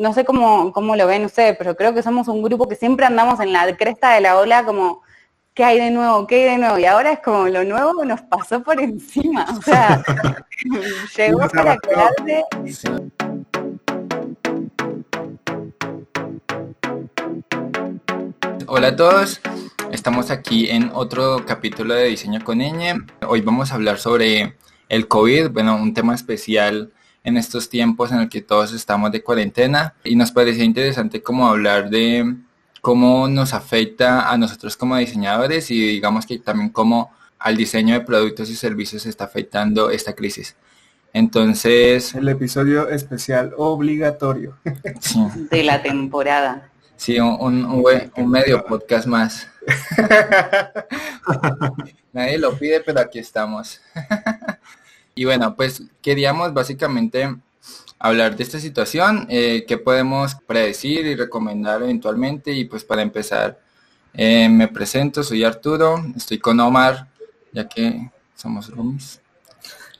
no sé cómo, cómo lo ven ustedes, pero creo que somos un grupo que siempre andamos en la cresta de la ola como, ¿qué hay de nuevo? ¿Qué hay de nuevo? Y ahora es como lo nuevo nos pasó por encima. O sea, llegó para quedarse. Hola a todos, estamos aquí en otro capítulo de Diseño con Ñ. Hoy vamos a hablar sobre el COVID, bueno, un tema especial en estos tiempos en el que todos estamos de cuarentena y nos parecía interesante como hablar de cómo nos afecta a nosotros como diseñadores y digamos que también cómo al diseño de productos y servicios está afectando esta crisis. Entonces... El episodio especial obligatorio. De la temporada. Sí, un, un, medio podcast más. Nadie lo pide, pero aquí estamos. y bueno, pues queríamos básicamente hablar de esta situación, eh, qué podemos predecir y recomendar eventualmente. Y pues para empezar, eh, me presento, soy Arturo, estoy con Omar, ya que somos roomies.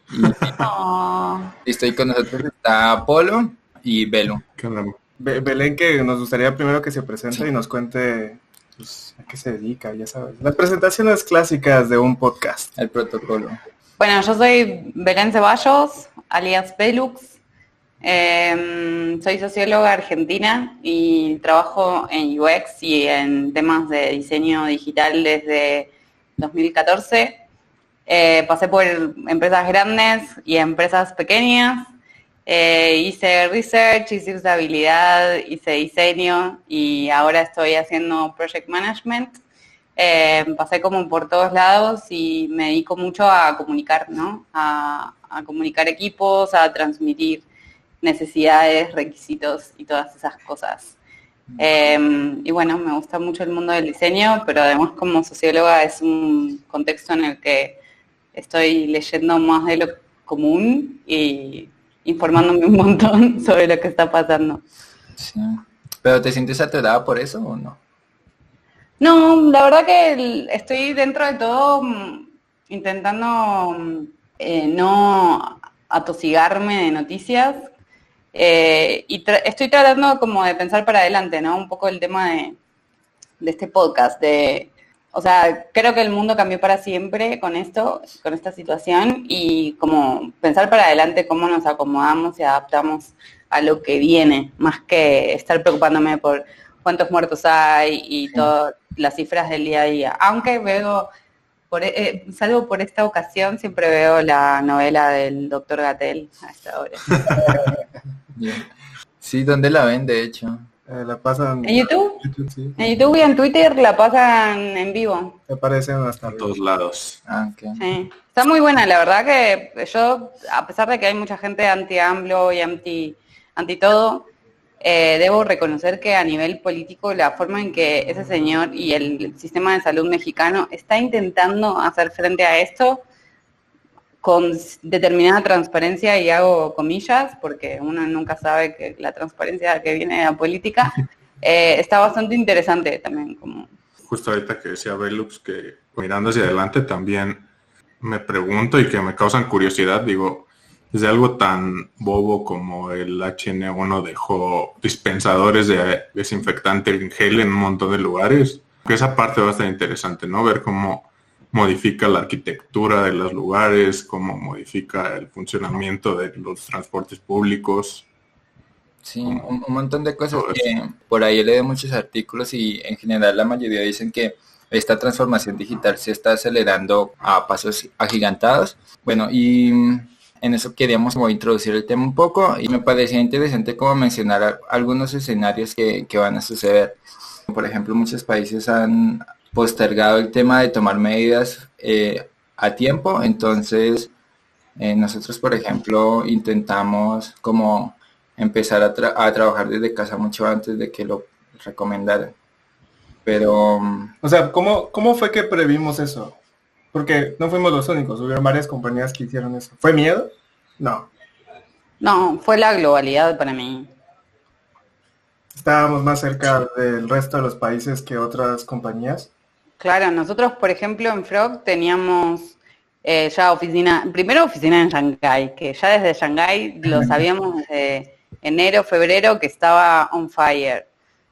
Y, estoy con nosotros está Apolo y Belo. Belén, que nos gustaría primero que se presente y nos cuente pues, a qué se dedica, ya sabes. Las presentaciones clásicas de un podcast. El protocolo. Bueno, yo soy Belén Ceballos, alias Belux. Em, soy socióloga argentina y trabajo en UX y en temas de diseño digital desde 2014. Eh, pasé por empresas grandes y empresas pequeñas. Eh, hice research, hice usabilidad, hice diseño y ahora estoy haciendo project management. Eh, pasé como por todos lados y me dedico mucho a comunicar, ¿no? a comunicar equipos, a transmitir necesidades, requisitos y todas esas cosas. Em, y bueno, me gusta mucho el mundo del diseño, pero además como socióloga es un contexto en el que estoy leyendo más de lo común y informándome un montón sobre lo que está pasando. Sí. ¿Pero te sientes atorada por eso o no? No, la verdad que estoy dentro de todo mm, intentando mm, eh, no atosigarme de noticias, eh, y estoy tratando como de pensar para adelante, ¿no? Un poco el tema de, este podcast, de, o sea, creo que el mundo cambió para siempre con esto, con esta situación, y como pensar para adelante cómo nos acomodamos y adaptamos a lo que viene, más que estar preocupándome por cuántos muertos hay y todas las cifras del día a día. Aunque veo, por, eh, salvo por esta ocasión, siempre veo la novela del doctor Gatel a esta hora. Sí, ¿dónde la ven, de hecho? Eh, la pasan en YouTube. En YouTube y en Twitter la pasan en vivo. Me aparecen hasta en todos lados. Ah, Está muy buena, la verdad que yo, a pesar de que hay mucha gente anti-AMLO y anti, anti todo, eh, debo reconocer que a nivel político la forma en que ese señor y el sistema de salud mexicano está intentando hacer frente a esto con determinada transparencia y hago comillas porque uno nunca sabe que la transparencia que viene de la política eh, está bastante interesante también como justo ahorita que decía Velux que mirando hacia adelante también me pregunto y que me causan curiosidad digo desde algo tan bobo como el HN1 dejó dispensadores de desinfectante en gel en un montón de lugares que esa parte va a estar interesante no ver cómo modifica la arquitectura de los lugares, cómo modifica el funcionamiento de los transportes públicos. Sí, un, montón de cosas que por ahí he leído muchos artículos y en general la mayoría dicen que esta transformación digital se está acelerando a pasos agigantados. Bueno, y en eso queríamos como introducir el tema un poco y me parecía interesante como mencionar algunos escenarios que, que van a suceder. Por ejemplo, muchos países han postergado el tema de tomar medidas eh, a tiempo, entonces eh, nosotros, por ejemplo, intentamos como empezar a, trabajar desde casa mucho antes de que lo recomendaran. Pero... O sea, ¿cómo, ¿cómo fue que previmos eso? Porque no fuimos los únicos, hubo varias compañías que hicieron eso. ¿Fue miedo? No. No, fue la globalidad para mí. Estábamos más cerca del resto de los países que otras compañías. Claro, nosotros, por ejemplo, en Frog teníamos eh, ya oficina, primero oficina en Shanghai, que ya desde Shanghai lo sabíamos desde enero, febrero, que estaba on fire.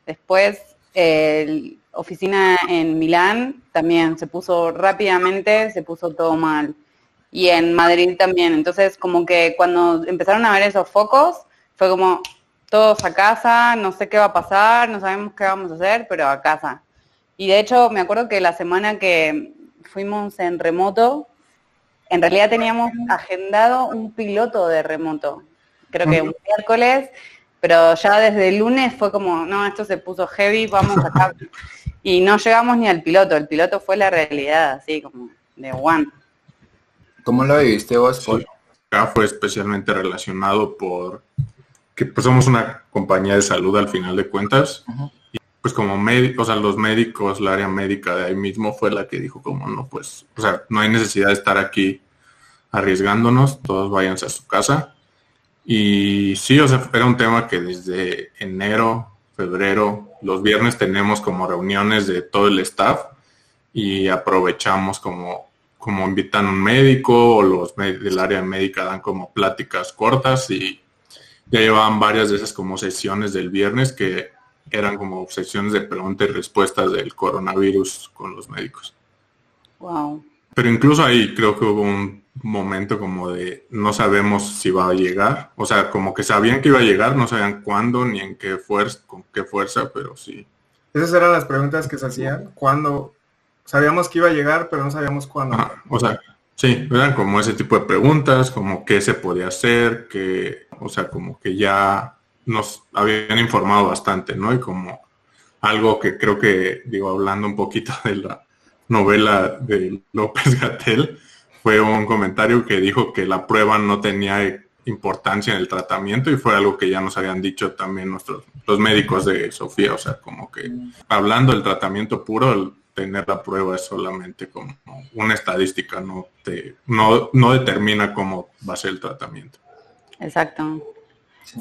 Después, el oficina en Milán también se puso rápidamente, se puso todo mal. Y en Madrid también. Entonces, como que cuando empezaron a ver esos focos, fue como, todos a casa, no sé qué va a pasar, no sabemos qué vamos a hacer, pero a casa. Y de hecho, me acuerdo que la semana que fuimos en remoto, en realidad teníamos agendado un piloto de remoto. Creo que un miércoles, pero ya desde el lunes fue como, no, esto se puso heavy, vamos acá. y no llegamos ni al piloto, el piloto fue la realidad, así como de one. ¿Cómo lo viviste vos? Acá fue especialmente relacionado por que pues somos una compañía de salud al final de cuentas. Y pues como médicos, o sea, los médicos, la área médica de ahí mismo fue la que dijo como no, pues, o sea, no hay necesidad de estar aquí arriesgándonos, todos váyanse a su casa. Y sí, o sea, era un tema que desde enero, febrero, los viernes tenemos como reuniones de todo el staff y aprovechamos como, como invitan un médico o los del área médica dan como pláticas cortas y ya llevaban varias de esas como sesiones del viernes que eran como sesiones de preguntas y respuestas del coronavirus con los médicos. Wow. Pero incluso ahí creo que hubo un momento como de no sabemos si va a llegar. O sea, como que sabían que iba a llegar, no sabían cuándo ni en qué fuerza, con qué fuerza, pero sí. Esas eran las preguntas que se hacían. ¿Cuándo? Sabíamos que iba a llegar, pero no sabíamos cuándo. o sea, sí, eran como ese tipo de preguntas, como qué se podía hacer, qué, o sea, como que ya nos habían informado bastante, ¿no? Y como algo que creo que, digo, hablando un poquito de la novela de López Gatel, fue un comentario que dijo que la prueba no tenía importancia en el tratamiento y fue algo que ya nos habían dicho también nuestros los médicos de Sofía, o sea, como que hablando del tratamiento puro, tener la prueba es solamente como una estadística, no te no, no determina cómo va a ser el tratamiento. Exacto.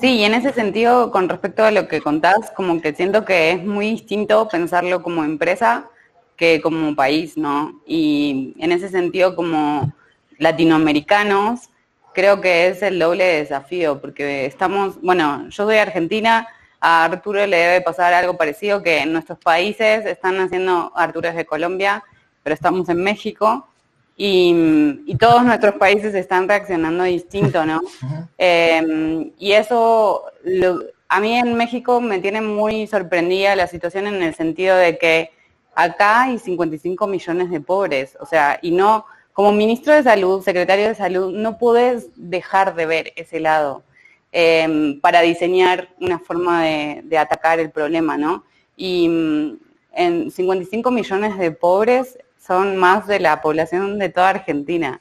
Sí, y en ese sentido, con respecto a lo que contás, como que siento que es muy distinto pensarlo como empresa que como país, ¿no? Y en ese sentido, como latinoamericanos, creo que es el doble desafío, porque estamos, bueno, yo soy argentina, a Arturo le debe pasar algo parecido, que en nuestros países están haciendo, Arturo es de Colombia, pero estamos en México, y, todos nuestros países están reaccionando distinto, ¿no? Em, y eso, a mí en México me tiene muy sorprendida la situación en el sentido de que acá hay 55 millones de pobres, o sea, y no, como ministro de salud, secretario de salud, no puedes dejar de ver ese lado em, para diseñar una forma de, de atacar el problema, ¿no? Y mm, en 55 millones de pobres son más de la población de toda Argentina.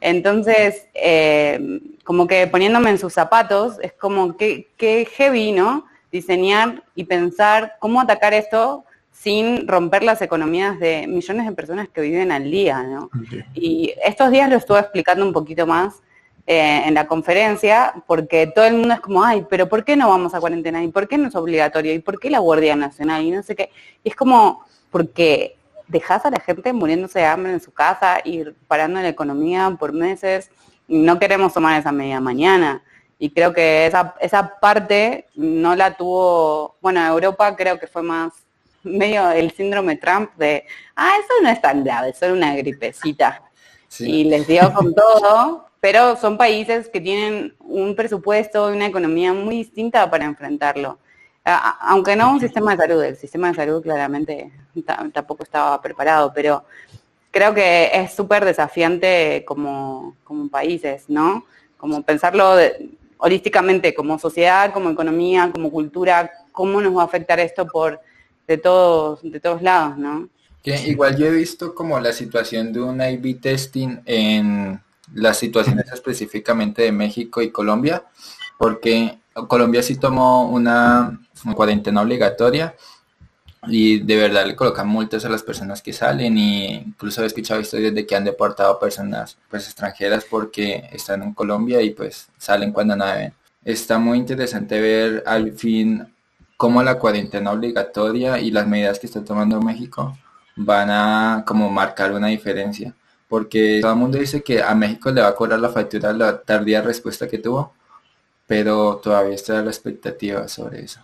Entonces, eh, como que poniéndome en sus zapatos, es como que, heavy, ¿no? Diseñar y pensar cómo atacar esto sin romper las economías de millones de personas que viven al día, ¿no? Y estos días lo estuve explicando un poquito más eh, en la conferencia, porque todo el mundo es como, ay, pero ¿por qué no vamos a cuarentena? ¿Y por qué no es obligatorio? ¿Y por qué la Guardia Nacional? Y no sé qué. Y es como, porque dejas a la gente muriéndose de hambre en su casa y parando la economía por meses y no queremos tomar esa medida mañana. Y creo que esa, esa parte no la tuvo, bueno, Europa creo que fue más medio el síndrome Trump de, ah, eso no es tan grave, es solo una gripecita. Y les dio con todo, pero son países que tienen un presupuesto y una economía muy distinta para enfrentarlo. Aunque no un sistema de salud, el sistema de salud claramente tampoco estaba preparado, pero creo que es súper desafiante como, como países, ¿no? Como pensarlo holísticamente, como sociedad, como economía, como cultura, cómo nos va a afectar esto por de todos, de todos lados, ¿no? igual yo he visto como la situación de un A-B testing en las situaciones específicamente de México y Colombia, porque Colombia sí tomó una cuarentena obligatoria y de verdad le colocan multas a las personas que salen y incluso he escuchado historias de que han deportado personas pues extranjeras porque están en Colombia y pues salen cuando no deben. Está muy interesante ver al fin cómo la cuarentena obligatoria y las medidas que está tomando México van a como marcar una diferencia. Porque todo el mundo dice que a México le va a cobrar la factura la tardía respuesta que tuvo, pero todavía está la expectativa sobre eso.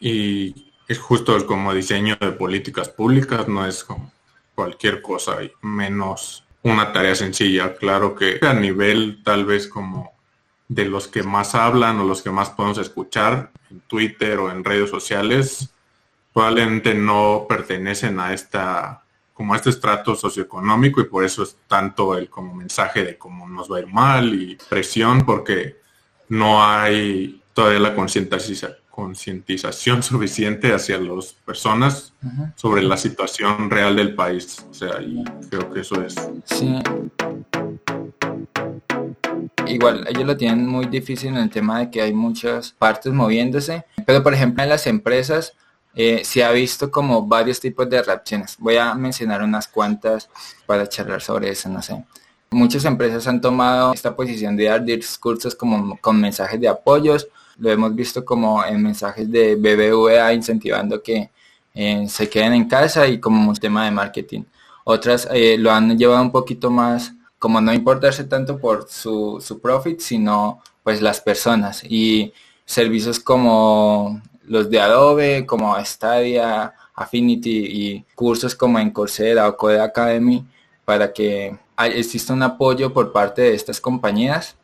Y es justo como diseño de políticas públicas, no es como cualquier cosa, y menos una tarea sencilla. Claro que a nivel tal vez como de los que más hablan o los que más podemos escuchar en Twitter o en redes sociales, probablemente no pertenecen a esta como a este estrato socioeconómico y por eso es tanto el como mensaje de cómo nos va a ir mal y presión porque no hay todavía la concientización suficiente hacia las personas sobre la situación real del país. O sea, y creo que eso es. Sí. Igual, ellos lo tienen muy difícil en el tema de que hay muchas partes moviéndose, pero por ejemplo en las empresas eh, se ha visto como varios tipos de reacciones. Voy a mencionar unas cuantas para charlar sobre eso, no sé. Muchas empresas han tomado esta posición de dar discursos como con mensajes de apoyos. Lo hemos visto como en mensajes de BBVA incentivando que eh, se queden en casa y como un tema de marketing. Otras eh, lo han llevado un poquito más como no importarse tanto por su, su profit, sino pues las personas y servicios como los de Adobe, como Stadia, Affinity y cursos como en Coursera o Code Academy para que exista un apoyo por parte de estas compañías.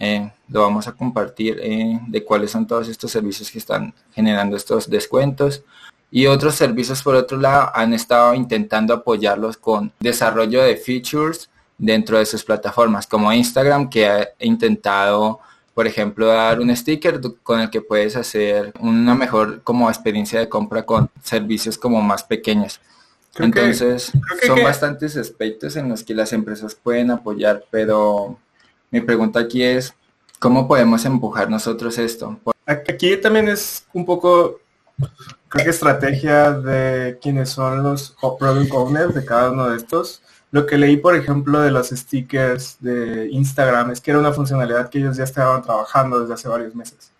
Eh, lo vamos a compartir eh, de cuáles son todos estos servicios que están generando estos descuentos. Y otros servicios, por otro lado, han estado intentando apoyarlos con desarrollo de features dentro de sus plataformas, como Instagram, que ha intentado, por ejemplo, dar un sticker con el que puedes hacer una mejor como experiencia de compra con servicios como más pequeños. Entonces, son bastantes aspectos en los que las empresas pueden apoyar, pero mi pregunta aquí es, ¿cómo podemos empujar nosotros esto? Aquí también es un poco, creo que estrategia de quienes son los product owners de cada uno de estos. Lo que leí, por ejemplo, de los stickers de Instagram es que era una funcionalidad que ellos ya estaban trabajando desde hace varios meses.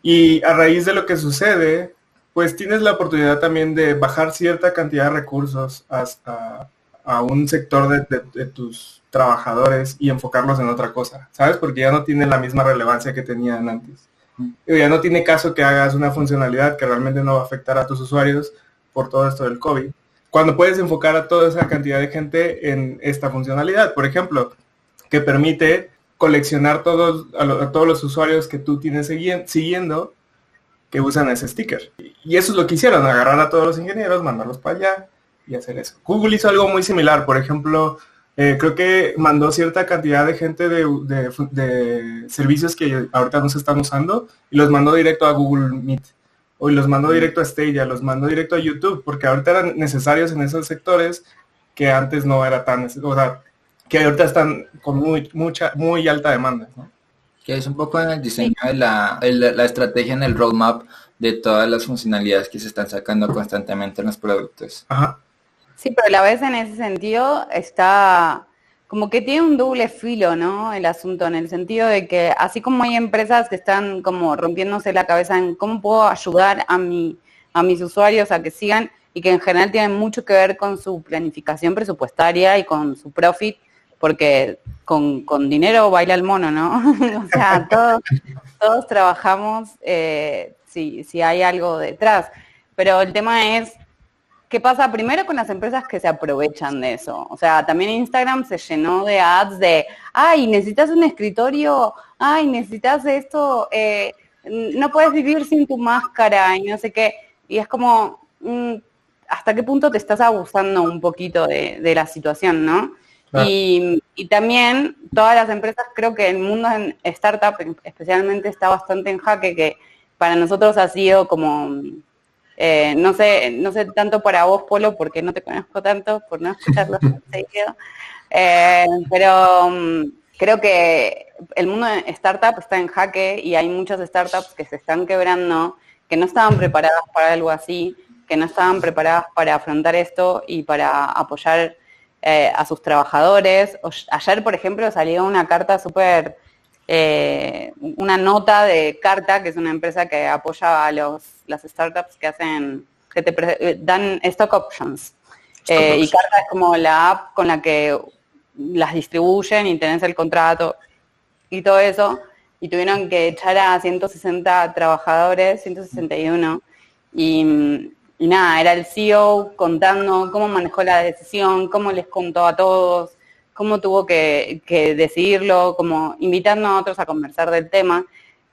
Y a raíz de lo que sucede, pues tienes la oportunidad también de bajar cierta cantidad de recursos hasta a un sector de, tus trabajadores y enfocarlos en otra cosa, ¿sabes? Porque ya no tiene la misma relevancia que tenían antes. Mm. Ya no tiene caso que hagas una funcionalidad que realmente no va a afectar a tus usuarios por todo esto del COVID. Cuando puedes enfocar a toda esa cantidad de gente en esta funcionalidad, por ejemplo, que permite coleccionar todos, a, todos los usuarios que tú tienes siguiendo que usan ese sticker. Y eso es lo que hicieron, agarrar a todos los ingenieros, mandarlos para allá y hacer eso. Google hizo algo muy similar, por ejemplo, eh, creo que mandó cierta cantidad de gente de, servicios que ahorita no se están usando y los mandó directo a Google Meet. O los mandó directo a Stadia, los mandó directo a YouTube, porque ahorita eran necesarios en esos sectores que antes no era tan, o sea, que ahorita están con muy, mucha, muy alta demanda. ¿no? que es un poco en el diseño de la, la, estrategia en el roadmap de todas las funcionalidades que se están sacando constantemente en los productos. Sí, pero a la vez en ese sentido está como que tiene un doble filo, ¿no? El asunto, en el sentido de que así como hay empresas que están como rompiéndose la cabeza en cómo puedo ayudar a, mi, a mis usuarios a que sigan y que en general tienen mucho que ver con su planificación presupuestaria y con su profit, porque con, con dinero baila el mono, ¿no? o sea, todos, todos trabajamos eh, si, si hay algo detrás. Pero el tema es, ¿qué pasa primero con las empresas que se aprovechan de eso? O sea, también Instagram se llenó de ads de, ay, necesitas un escritorio, ay, necesitas esto, eh, no puedes vivir sin tu máscara y no sé qué. Y es como, mm, ¿hasta qué punto te estás abusando un poquito de, de la situación, no? Y, también todas las empresas, creo que el mundo en startup especialmente está bastante en jaque, que para nosotros ha sido como, eh, no sé, no sé tanto para vos, Polo, porque no te conozco tanto, por no escucharlo seguido, eh, pero mm, creo que el mundo de startup está en jaque y hay muchas startups que se están quebrando, que no estaban preparadas para algo así, que no estaban preparadas para afrontar esto y para apoyar eh, a sus trabajadores. ayer, por ejemplo, salió una carta súper, eh, una nota de Carta, que es una empresa que apoya a los, las startups que hacen, que te eh, dan stock options. y Carta es como la app con la que las distribuyen y tenés el contrato y todo eso. y tuvieron que echar a 160 trabajadores, 161, y, y nada, era el CEO contando cómo manejó la decisión, cómo les contó a todos, cómo tuvo que, decidirlo, como invitando a otros a conversar del tema.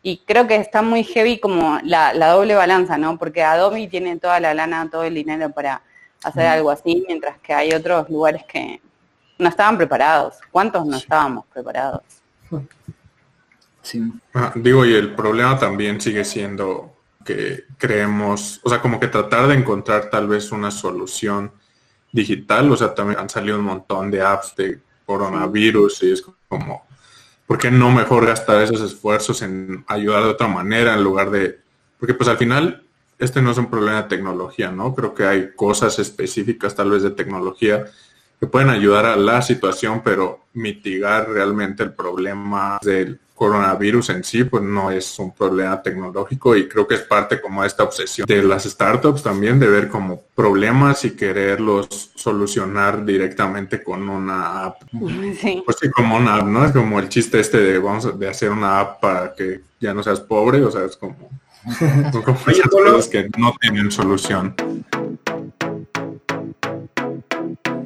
Y creo que está muy heavy como la, doble balanza, ¿no? Porque Adobe tiene toda la lana, todo el dinero para hacer algo así, mientras que hay otros lugares que no estaban preparados. ¿Cuántos no estábamos preparados? Sí. Ah, digo, y el problema también sigue siendo que creemos, o sea, como que tratar de encontrar tal vez una solución digital, o sea, también han salido un montón de apps de coronavirus y es como, ¿por qué no mejor gastar esos esfuerzos en ayudar de otra manera en lugar de, porque pues al final este no es un problema de tecnología, ¿no? Creo que hay cosas específicas tal vez de tecnología que pueden ayudar a la situación, pero mitigar realmente el problema del coronavirus en sí, pues no es un problema tecnológico y creo que es parte como de esta obsesión de las startups también de ver como problemas y quererlos solucionar directamente con una app. Pues sí, como una app, ¿no? Es como el chiste este de vamos de hacer una app para que ya no seas pobre, o sea, es como, como cosas que no tienen solución.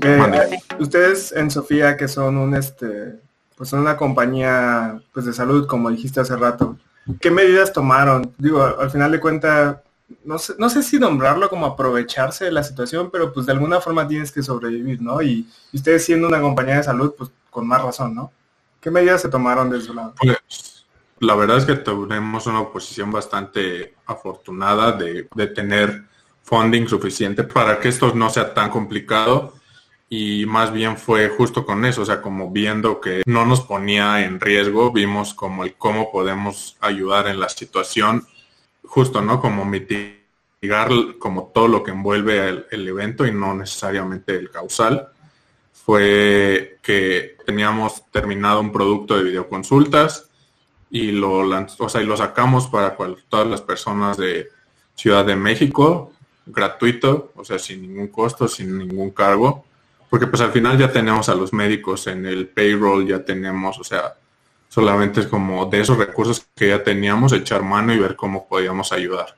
Eh, ustedes en Sofía, que son un este, pues una compañía pues de salud, como dijiste hace rato, ¿qué medidas tomaron? Digo, al final de cuentas, no sé, no sé si nombrarlo como aprovecharse de la situación, pero pues de alguna forma tienes que sobrevivir, ¿no? Y, ustedes siendo una compañía de salud, pues con más razón, ¿no? ¿Qué medidas se tomaron desde su lado? Pues, la verdad es que tenemos una posición bastante afortunada de, de tener funding suficiente para que esto no sea tan complicado y más bien fue justo con eso, o sea, como viendo que no nos ponía en riesgo, vimos como el cómo podemos ayudar en la situación, justo, ¿no? Como mitigar como todo lo que envuelve el, evento y no necesariamente el causal. Fue que teníamos terminado un producto de videoconsultas y lo, o sea, y lo sacamos para todas las personas de Ciudad de México, gratuito, o sea, sin ningún costo, sin ningún cargo porque pues al final ya tenemos a los médicos en el payroll, ya tenemos, o sea, solamente es como de esos recursos que ya teníamos, echar mano y ver cómo podíamos ayudar.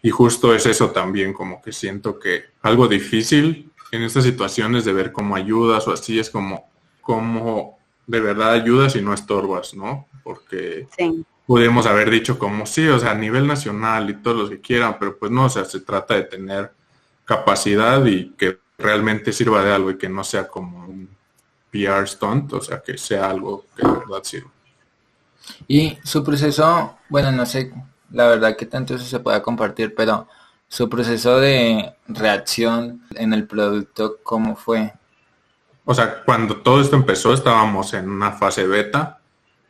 Y justo es eso también, como que siento que algo difícil en estas situaciones de ver cómo ayudas o así es como cómo de verdad ayudas y no estorbas, ¿no? Porque sí. pudimos haber dicho como sí, o sea, a nivel nacional y todos los que quieran, pero pues no, o sea, se trata de tener capacidad y que realmente sirva de algo y que no sea como un PR stunt, o sea, que sea algo que de verdad sirva. Y su proceso, bueno, no sé, la verdad que tanto eso se pueda compartir, pero su proceso de reacción en el producto, ¿cómo fue? O sea, cuando todo esto empezó estábamos en una fase beta,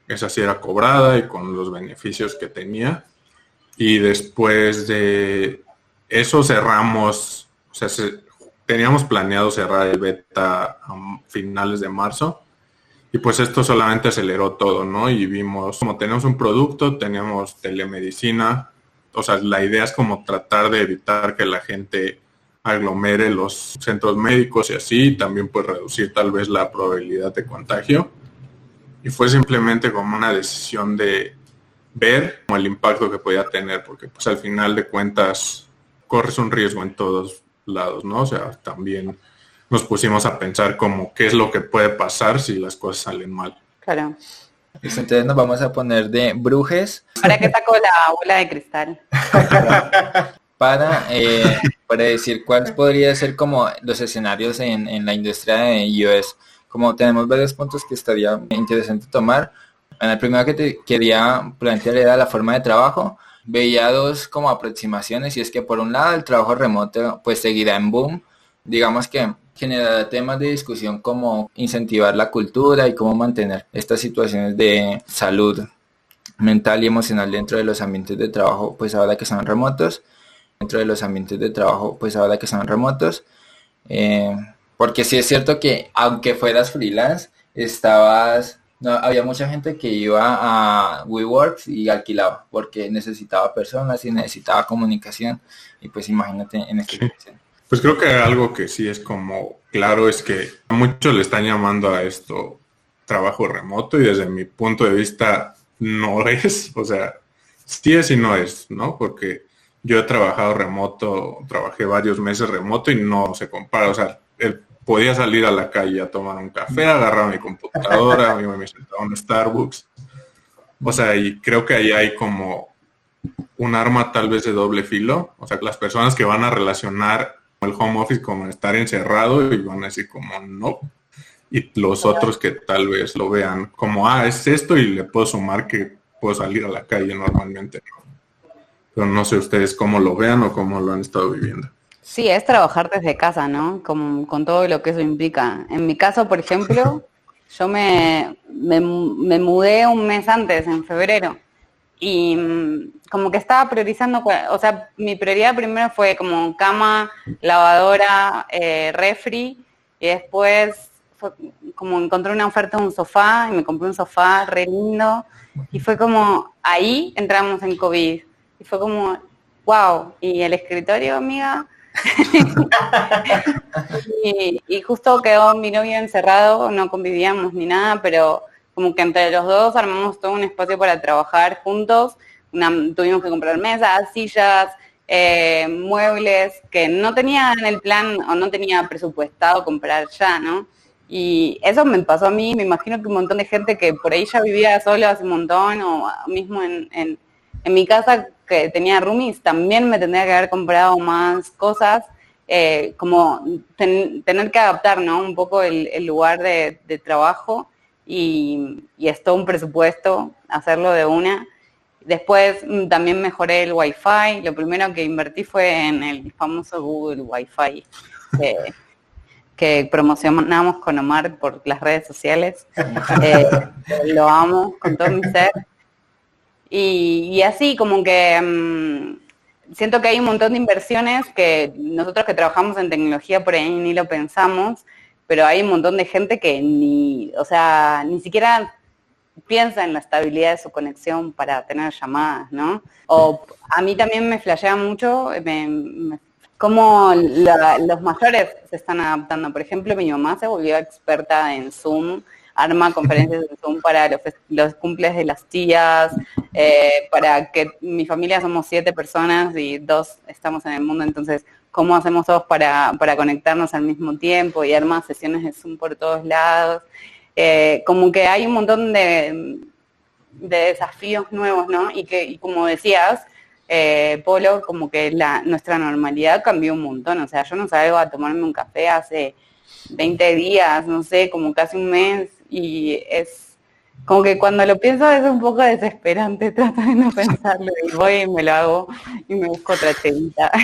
esa sí era cobrada y con los beneficios que tenía. Y después de eso cerramos, o sea, se, teníamos planeado cerrar el beta a finales de marzo y pues esto solamente aceleró todo, ¿no? Y vimos, como tenemos un producto, tenemos telemedicina, o sea, la idea es como tratar de evitar que la gente aglomere los centros médicos y así, también pues reducir tal vez la probabilidad de contagio. Y fue simplemente como una decisión de ver el impacto que podía tener, porque pues al final de cuentas corres un riesgo en todos lados, ¿no? O sea, también nos pusimos a pensar como qué es lo que puede pasar si las cosas salen mal. Claro. Entonces nos vamos a poner de brujes. ¿Para qué sacó la bola de cristal? para, eh, para decir cuáles podría ser como los escenarios en, en la industria de iOS. Como tenemos varios puntos que estaría interesante tomar. En el primero que te quería plantear era la forma de trabajo veía dos como aproximaciones y es que por un lado el trabajo remoto pues seguirá en boom, digamos que generará temas de discusión como incentivar la cultura y cómo mantener estas situaciones de salud mental y emocional dentro de los ambientes de trabajo pues ahora que son remotos, dentro de los ambientes de trabajo pues ahora que son remotos, eh, porque sí es cierto que aunque fueras freelance, estabas no, había mucha gente que iba a WeWorks y alquilaba porque necesitaba personas y necesitaba comunicación. Y pues imagínate en esta situación. Pues creo que algo que sí es como claro es que muchos le están llamando a esto trabajo remoto y desde mi punto de vista no es, o sea, sí es y no es, ¿no? Porque yo he trabajado remoto, trabajé varios meses remoto y no se compara, o sea, el podía salir a la calle a tomar un café, agarrar mi computadora, me, sentaba en Starbucks. O sea, y creo que ahí hay como un arma tal vez de doble filo. O sea, las personas que van a relacionar el home office como estar encerrado y van a decir como no. Y los otros que tal vez lo vean como, ah, es esto y le puedo sumar que puedo salir a la calle normalmente. Pero no sé ustedes cómo lo vean o cómo lo han estado viviendo. Sí, es trabajar desde casa, ¿no? Con, con todo lo que eso implica. En mi caso, por ejemplo, yo me, me, mudé un mes antes, en febrero, y mm, como que estaba priorizando, o sea, mi prioridad primero fue como cama, lavadora, eh, refri, y después fue como encontré una oferta de un sofá, y me compré un sofá re lindo, y fue como, ahí entramos en COVID, y fue como, wow, y el escritorio, amiga, y, justo quedó mi novio encerrado, no convivíamos ni nada, pero como que entre los dos armamos todo un espacio para trabajar juntos. tuvimos que comprar mesas, sillas, eh, muebles que no tenía en el plan o no tenía presupuestado comprar ya, ¿no? Y eso me pasó a mí, me imagino que un montón de gente que por ahí ya vivía solo hace un montón o mismo en, en, en mi casa que tenía roomies, también me tendría que haber comprado más cosas, eh, como tener que adaptar, ¿no? Un poco el, lugar de, trabajo y, es todo un presupuesto hacerlo de una. Después mm, también mejoré el Wi-Fi. Lo primero que invertí fue en el famoso Google Wi-Fi que promocionamos con Omar por las redes sociales. Eh, lo amo con todo mi ser. Y, así como que mm, siento que hay un montón de inversiones que nosotros que trabajamos en tecnología por ahí ni lo pensamos, pero hay un montón de gente que ni, o sea, ni siquiera piensa en la estabilidad de su conexión para tener llamadas, ¿no? O a mí también me flashea mucho cómo los mayores se están adaptando. Por ejemplo, mi mamá se volvió experta en Zoom arma conferencias de Zoom para los, cumples de las tías, eh, para que mi familia somos siete personas y dos estamos en el mundo, entonces, ¿cómo hacemos todos para, conectarnos al mismo tiempo y arma sesiones de Zoom por todos lados? Eh, como que hay un montón de, de desafíos nuevos, ¿no? Y que, y como decías, eh, Polo, como que la, nuestra normalidad cambió un montón. O sea, yo no salgo a tomarme un café hace 20 días, no sé, como casi un mes, y es como que cuando lo pienso es un poco desesperante, trato de no pensarlo y voy y me lo hago y me busco otra chelita.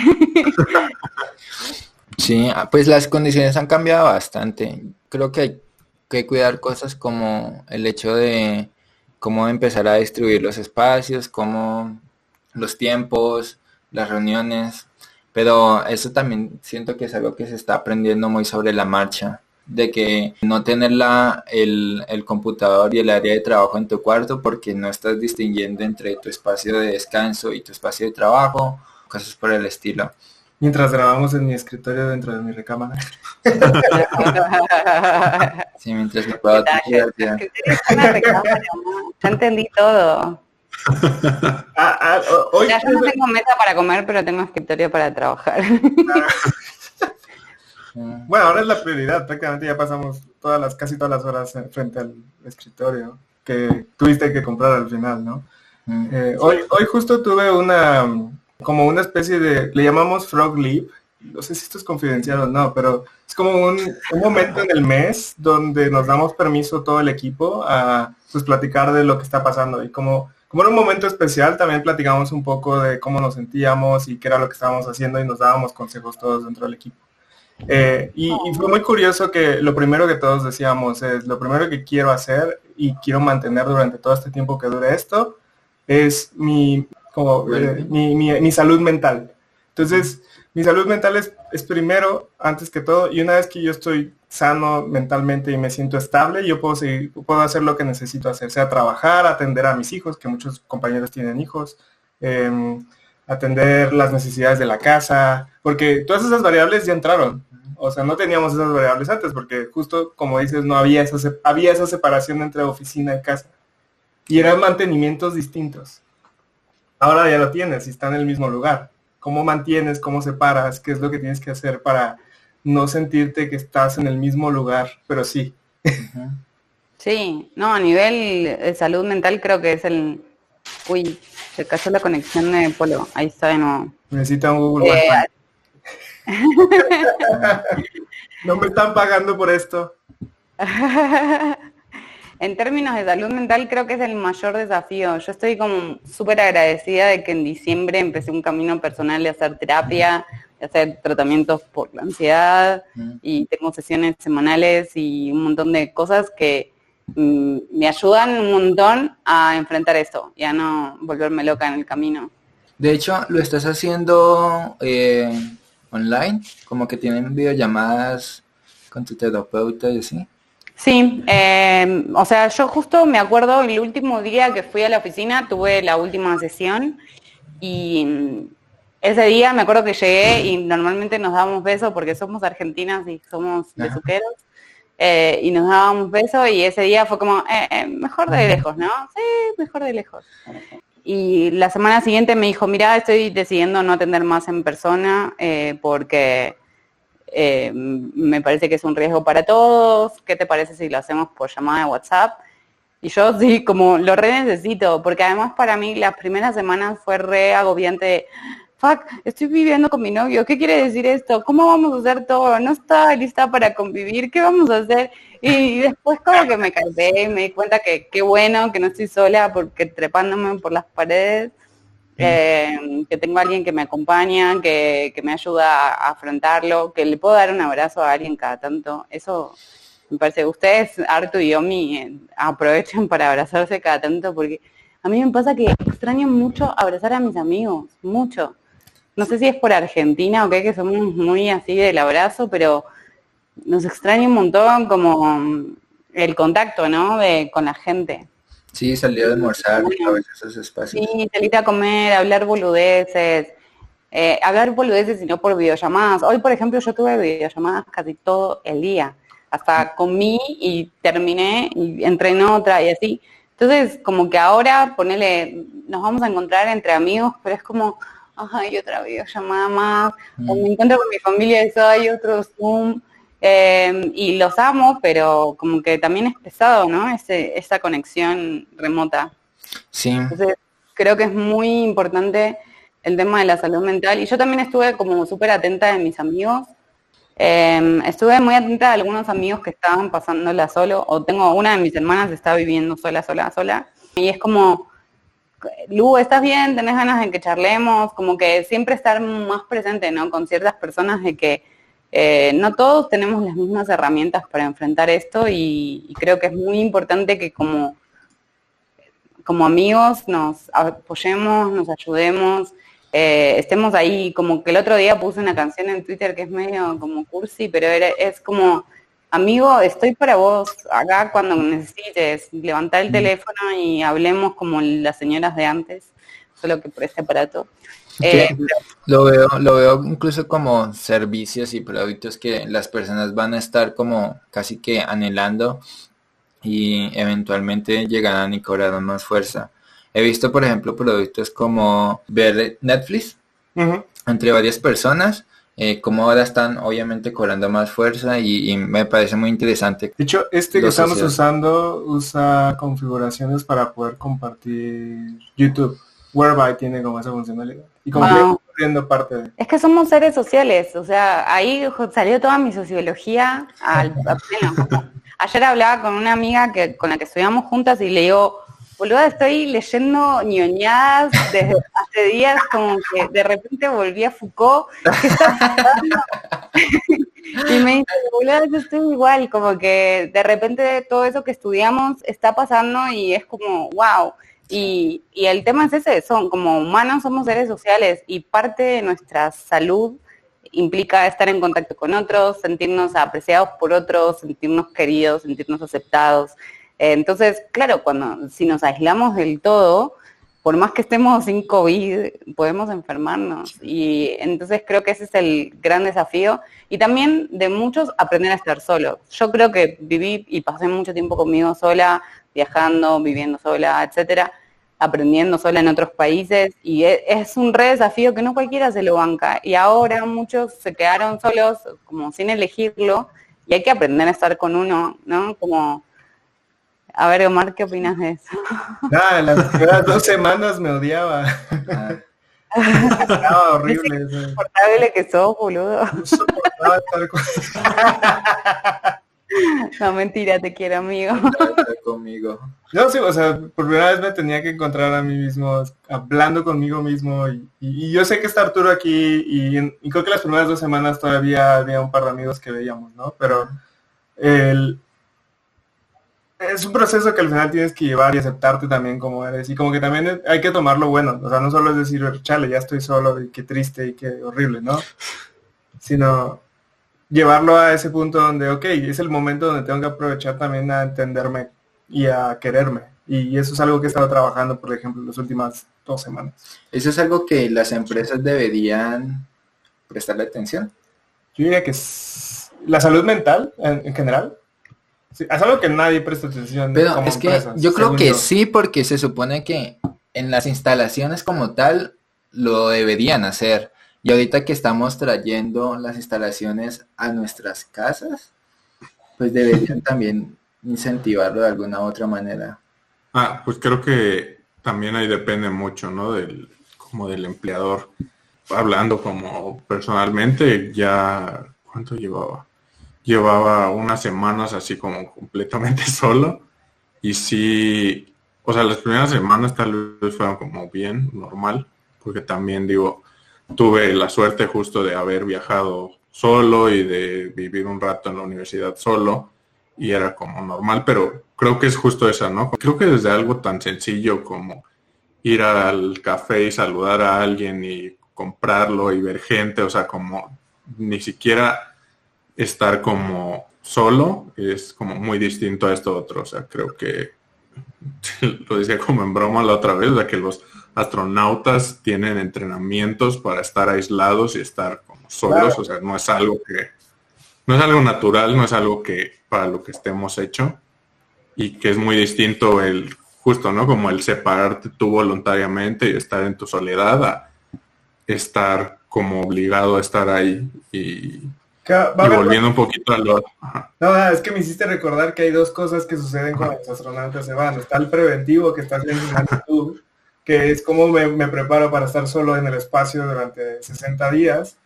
Sí, ah, pues las condiciones han cambiado bastante. Creo que hay que cuidar cosas como el hecho de cómo empezar a distribuir los espacios, cómo los tiempos, las reuniones, pero eso también siento que es algo que se está aprendiendo muy sobre la marcha de que no tener el, el, computador y el área de trabajo en tu cuarto porque no estás distinguiendo entre tu espacio de descanso y tu espacio de trabajo, cosas por el estilo. Mientras grabamos en mi escritorio dentro de mi recámara. sí, mientras me puedo... Ya entendí todo. Ah, ah, hoy ya, yo no tengo mesa para comer, pero tengo escritorio para trabajar. Bueno, ahora es la prioridad, prácticamente ya pasamos todas las, casi todas las horas frente al escritorio que tuviste que comprar al final, ¿no? Eh, hoy, hoy justo tuve una, como una especie de, le llamamos Frog Leap, no sé si esto es confidencial o no, pero es como un, momento en el mes donde nos damos permiso todo el equipo a pues platicar de lo que está pasando y como como en un momento especial también platicamos un poco de cómo nos sentíamos y qué era lo que estábamos haciendo y nos dábamos consejos todos dentro del equipo. Eh, y, fue muy curioso que lo primero que todos decíamos es, lo primero que quiero hacer y quiero mantener durante todo este tiempo que dure esto, es mi, como, eh, mi, salud mental. Entonces, mi salud mental es, es, primero, antes que todo, y una vez que yo estoy sano mentalmente y me siento estable, yo puedo, seguir, puedo hacer lo que necesito hacer, sea trabajar, atender a mis hijos, que muchos compañeros tienen hijos, em, atender las necesidades de la casa, porque todas esas variables ya entraron. O sea, no teníamos esas variables antes, porque justo como dices, no había esa, había esa separación entre oficina y casa. Y eran mantenimientos distintos. Ahora ya lo tienes y está en el mismo lugar. ¿Cómo mantienes? ¿Cómo separas? ¿Qué es lo que tienes que hacer para no sentirte que estás en el mismo lugar? Pero sí. Sí, no, a nivel de salud mental creo que es el... Uy, se cayó la conexión de Polo. Ahí está de nuevo. Necesita un Google eh, no me están pagando por esto. en términos de salud mental creo que es el mayor desafío. Yo estoy como súper agradecida de que en diciembre empecé un camino personal de hacer terapia, de hacer tratamientos por la ansiedad mm. y tengo sesiones semanales y un montón de cosas que me ayudan un montón a enfrentar esto y a no volverme loca en el camino. De hecho, lo estás haciendo eh, online, como que tienen videollamadas con tu terapeuta y así. Sí, eh, o sea, yo justo me acuerdo el último día que fui a la oficina, tuve la última sesión y ese día me acuerdo que llegué y normalmente nos dábamos besos porque somos argentinas y somos besuqueros. Eh, y nos dábamos besos y ese día fue como, eh, mejor de lejos, ¿no? Sí, mejor de lejos. Y la semana siguiente me dijo, mira, estoy decidiendo no atender más en persona porque eh, me parece que es un riesgo para todos, ¿qué te parece si lo hacemos por llamada de WhatsApp? Y yo sí, como lo re necesito, porque además para mí las primeras semanas fue re agobiante fuck, estoy viviendo con mi novio, ¿qué quiere decir esto? ¿Cómo vamos a hacer todo? No está lista para convivir, ¿qué vamos a hacer? Y después como que me cansé y me di cuenta que qué bueno que no estoy sola porque trepándome por las paredes eh, que tengo a alguien que me acompaña, que, me ayuda a afrontarlo, que le puedo dar un abrazo a alguien cada tanto. Eso me parece, ustedes, Artu y Omi, eh, aprovechen para abrazarse cada tanto porque a mí me pasa que extraño mucho abrazar a mis amigos, mucho. No sé si es por Argentina o qué, que somos muy así del abrazo, pero nos extraña un montón como el contacto, ¿no? De, con la gente. Sí, salió a almorzar a veces esos espacios. Sí, salir a comer, hablar boludeces, eh, hablar boludeces y no por videollamadas. Hoy, por ejemplo, yo tuve videollamadas casi todo el día. Hasta comí y terminé y entré en otra y así. Entonces, como que ahora, ponele, nos vamos a encontrar entre amigos, pero es como, ay, otra videollamada más. O me encuentro con mi familia y hay otro Zoom. Em, y los amo, pero como que también es pesado, ¿no? Ese, esa conexión remota. Sí. Entonces, creo que es muy importante el tema de la salud mental. Y yo también estuve como súper atenta de mis amigos. Em, estuve muy atenta de algunos amigos que estaban pasándola solo, o tengo una de mis hermanas está viviendo sola, sola, sola. Y es como, Lu, ¿estás bien? ¿Tenés ganas de que charlemos? Como que siempre estar más presente, ¿no? Con ciertas personas de que eh, no todos tenemos las mismas herramientas para enfrentar esto y, creo que es muy importante que como, como amigos nos apoyemos, nos ayudemos, eh, estemos ahí, como que el otro día puse una canción en Twitter que es medio como cursi, pero es como, amigo, estoy para vos acá cuando necesites, levantar el mm. teléfono y hablemos como las señoras de antes, solo que por este aparato. Eh, lo veo, lo veo incluso como servicios y productos que las personas van a estar como casi que anhelando y eventualmente llegarán y cobrarán más fuerza. He visto, por ejemplo, productos como ver Netflix entre varias personas, eh, como ahora están obviamente cobrando más fuerza y, me parece muy interesante. De hecho, este que estamos usando usa configuraciones para poder compartir YouTube. Whereby tiene como esa funcionalidad. Y como parte de... Es que somos seres sociales, o sea, ahí salió toda mi sociología al Ayer hablaba con una amiga que con la que estudiamos juntas y le digo, boluda, estoy leyendo ñoñadas desde hace días, como que de repente volví a Foucault, y me dice, boluda, yo estoy igual, como que de repente todo eso que estudiamos está pasando y es como, wow. Y, el tema es ese, son como humanos somos seres sociales y parte de nuestra salud implica estar en contacto con otros, sentirnos apreciados por otros, sentirnos queridos, sentirnos aceptados. Entonces, claro, cuando si nos aislamos del todo, por más que estemos sin COVID, podemos enfermarnos. Y entonces creo que ese es el gran desafío. Y también de muchos aprender a estar solos. Yo creo que viví y pasé mucho tiempo conmigo sola, viajando, viviendo sola, etcétera, aprendiendo sola en otros países y e, es, un re desafío que no cualquiera se lo banca y ahora muchos se quedaron solos como sin elegirlo y hay que aprender a estar con uno, ¿no? Como a ver, Omar, ¿qué opinas de eso? Nada, las primeras dos semanas me odiaba. Ah. Estaba horrible. Es insoportable que sos, boludo. No estar con... No, mentira, te quiero, amigo. conmigo. No, sí, o sea, por primera vez me tenía que encontrar a mí mismo, hablando conmigo mismo. Y, yo sé que está Arturo aquí y, creo que las primeras dos semanas todavía había un par de amigos que veíamos, ¿no? Pero el, es un proceso que al final tienes que llevar y aceptarte también como eres. Y como que también hay que tomarlo bueno. O sea, no solo es decir, chale, ya estoy solo y qué triste y qué horrible, ¿no? Sino llevarlo a ese punto donde, ok, es el momento donde tengo que aprovechar también a entenderme y a quererme. Y eso es algo que he estado trabajando, por ejemplo, en las últimas dos semanas. ¿Eso es algo que las empresas deberían prestarle atención? Yo diría que la salud mental en, general. Es algo que nadie presta atención. Pero es que yo creo que sí, porque se supone que en las instalaciones como tal lo deberían hacer. Y ahorita que estamos trayendo las instalaciones a nuestras casas, pues deberían también incentivarlo de alguna u otra manera. Ah, pues creo que también ahí depende mucho, ¿no? Del, como del empleador. Hablando como personalmente, ya, ¿cuánto llevaba? Llevaba unas semanas así como completamente solo. Y sí, o sea, las primeras semanas tal vez fueron como bien, normal, porque también digo, tuve la suerte justo de haber viajado solo y de vivir un rato en la universidad solo y era como normal, pero creo que es justo esa, ¿no? Creo que desde algo tan sencillo como ir al café y saludar a alguien y comprarlo y ver gente, o sea, como ni siquiera estar como solo es como muy distinto a esto otro, o sea, creo que lo decía como en broma la otra vez, o que los astronautas tienen entrenamientos para estar aislados y estar como solos, o sea, no es algo que, no es algo natural, no es algo que para lo que estemos hecho. Y que es muy distinto el justo, ¿no? Como el separarte tú voluntariamente y estar en tu soledad a estar como obligado a estar ahí y, volviendo un poquito a lo... No, es que me hiciste recordar que hay dos cosas que suceden cuando los astronautas se van. Está el preventivo que estás en YouTube que es como me, preparo para estar solo en el espacio durante 60 días.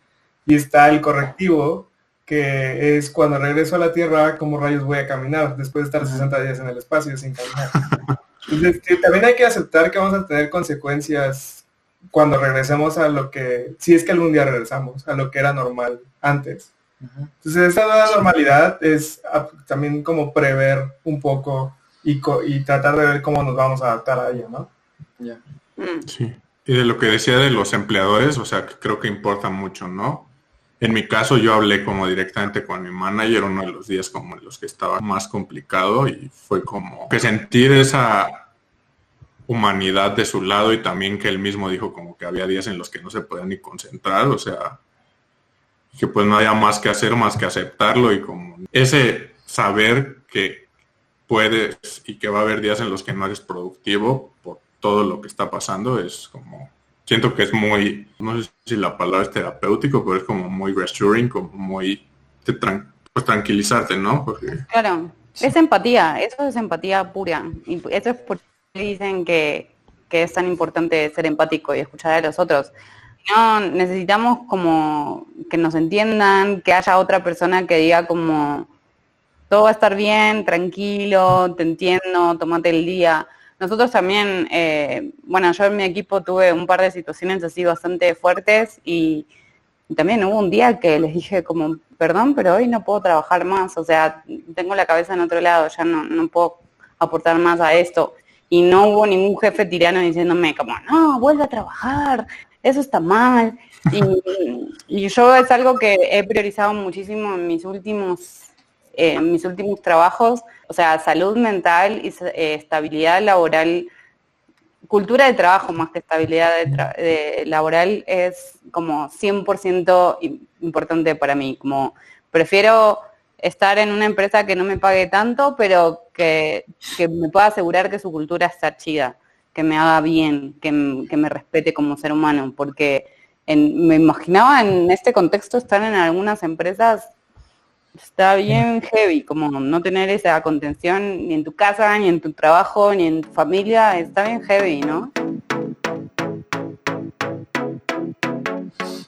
Y está el correctivo, que es cuando regreso a la Tierra, cómo rayos voy a caminar después de estar 60 días en el espacio sin caminar. Entonces, también hay que aceptar que vamos a tener consecuencias cuando regresemos a lo que, si es que algún día regresamos, a lo que era normal antes. Entonces, esta nueva normalidad es también como prever un poco y, y tratar de ver cómo nos vamos a adaptar a ella, ¿no? Mm. Sí. Y de lo que decía de los empleadores, o sea, creo que importa mucho, ¿no? En mi caso yo hablé como directamente con mi manager uno de los días como en los que estaba más complicado y fue como que sentir esa humanidad de su lado y también que él mismo dijo como que había días en los que no se podía ni concentrar, o sea, que pues no había más que hacer más que aceptarlo y como ese saber que puedes y que va a haber días en los que no eres productivo por todo lo que está pasando es como, siento que es muy, no sé si la palabra es terapéutico, pero es como muy reassuring, como muy, pues tranquilizarte, ¿no? claro, es empatía, eso es empatía pura. Y eso es por dicen que, que es tan importante ser empático y escuchar a los otros. No, necesitamos como que nos entiendan, que haya otra persona que diga como todo va a estar bien, tranquilo, te entiendo, tomate el día. Nosotros también, eh, bueno, yo en mi equipo tuve un par de situaciones así bastante fuertes y, también hubo un día que les dije como, perdón, pero hoy no puedo trabajar más, o sea, tengo la cabeza en otro lado, ya no, no puedo aportar más a esto. Y no hubo ningún jefe tirano diciéndome como, no, vuelve a trabajar, eso está mal. Y, yo es algo que he priorizado muchísimo en mis últimos en mis últimos trabajos, o sea, salud mental y eh, estabilidad laboral, cultura de trabajo más que estabilidad laboral es como 100% importante para mí, como prefiero estar en una empresa que no me pague tanto, pero que, me pueda asegurar que su cultura está chida, que me haga bien, que, me respete como ser humano, porque me imaginaba en este contexto estar en algunas empresas está bien heavy, como no tener esa contención ni en tu casa, ni en tu trabajo, ni en tu familia, está bien heavy, ¿no?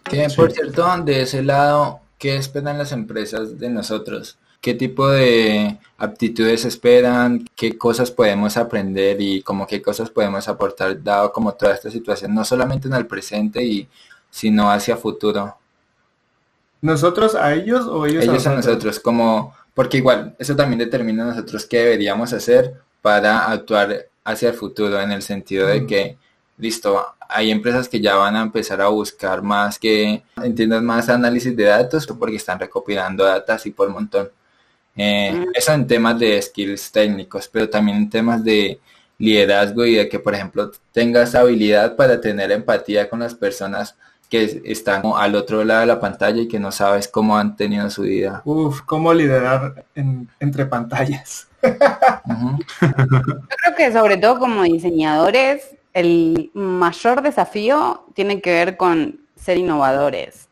Que por cierto, de ese lado, ¿qué esperan las empresas de nosotros? ¿Qué tipo de aptitudes esperan? ¿Qué cosas podemos aprender y como qué cosas podemos aportar dado como toda esta situación, no solamente en el presente y sino hacia futuro? ¿Nosotros a ellos o ellos, a nosotros? a nosotros? Como, porque igual, eso también determina nosotros qué deberíamos hacer para actuar hacia el futuro, en el sentido de que, listo, hay empresas que ya van a empezar a buscar más que entiendan más análisis de datos porque están recopilando datos y por montón. Eh, eso en temas de skills técnicos, pero también en temas de liderazgo y de que, por ejemplo, tengas habilidad para tener empatía con las personas que están al otro lado de la pantalla y que no sabes cómo han tenido su vida. Uf, cómo liderar entre pantallas. Yo creo que sobre todo como diseñadores, el mayor desafío tiene que ver con ser innovadores.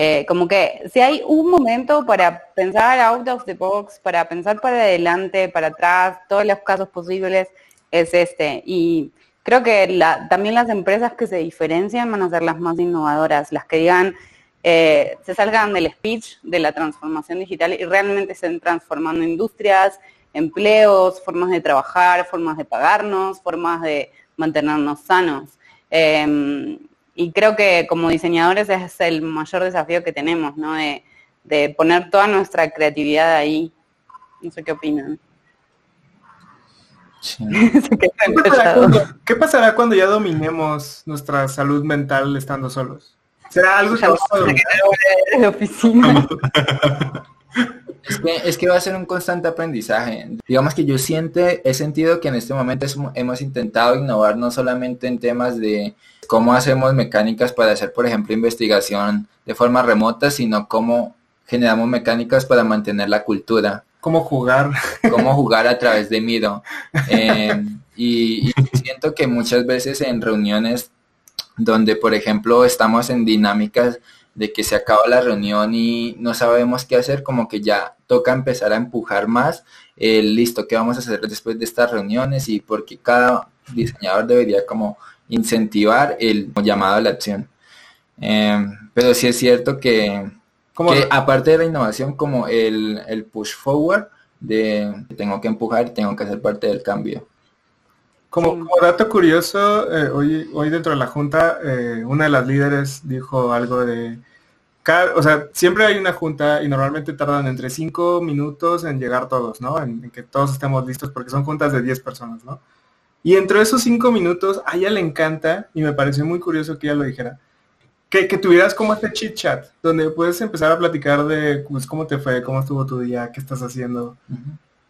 Eh, como que si hay un momento para pensar out of the box, para pensar para adelante, para atrás, todos los casos posibles, es este. Y creo que también las empresas que se diferencian van a ser las más innovadoras, las que digan, eh, se salgan del speech de la transformación digital y realmente estén transformando industrias, empleos, formas de trabajar, formas de pagarnos, formas de mantenernos sanos. Em, y creo que como diseñadores es el mayor desafío que tenemos, ¿no? De, de poner toda nuestra creatividad ahí. No sé qué opinan. ¿Qué, pasará cuando, ya dominemos nuestra salud mental estando solos? ¿Será algo que a oficina? Es que, va a ser un constante aprendizaje. Digamos que yo siento, he sentido que en este momento hemos intentado innovar no solamente en temas de cómo hacemos mecánicas para hacer, por ejemplo, investigación de forma remota, sino cómo generamos mecánicas para mantener la cultura cómo jugar. Cómo jugar a través de Miro. Eh, y, siento que muchas veces en reuniones donde, por ejemplo, estamos en dinámicas de que se acaba la reunión y no sabemos qué hacer, como que ya toca empezar a empujar más el listo, qué vamos a hacer después de estas reuniones y porque cada diseñador debería como incentivar el llamado a la acción. Eh, pero sí es cierto que que aparte de la innovación, como el, push forward, de tengo que empujar y tengo que hacer parte del cambio. Como, dato curioso, eh, hoy, hoy dentro de la junta, eh, una de las líderes dijo algo de, o sea, siempre hay una junta y normalmente tardan entre cinco minutos en llegar todos, ¿no? En, en, que todos estemos listos porque son juntas de 10 personas, ¿no? Y entre esos cinco minutos, a ella le encanta, y me pareció muy curioso que ella lo dijera, que, tuvieras como este chit chat, donde puedes empezar a platicar de pues, cómo te fue, cómo estuvo tu día, qué estás haciendo.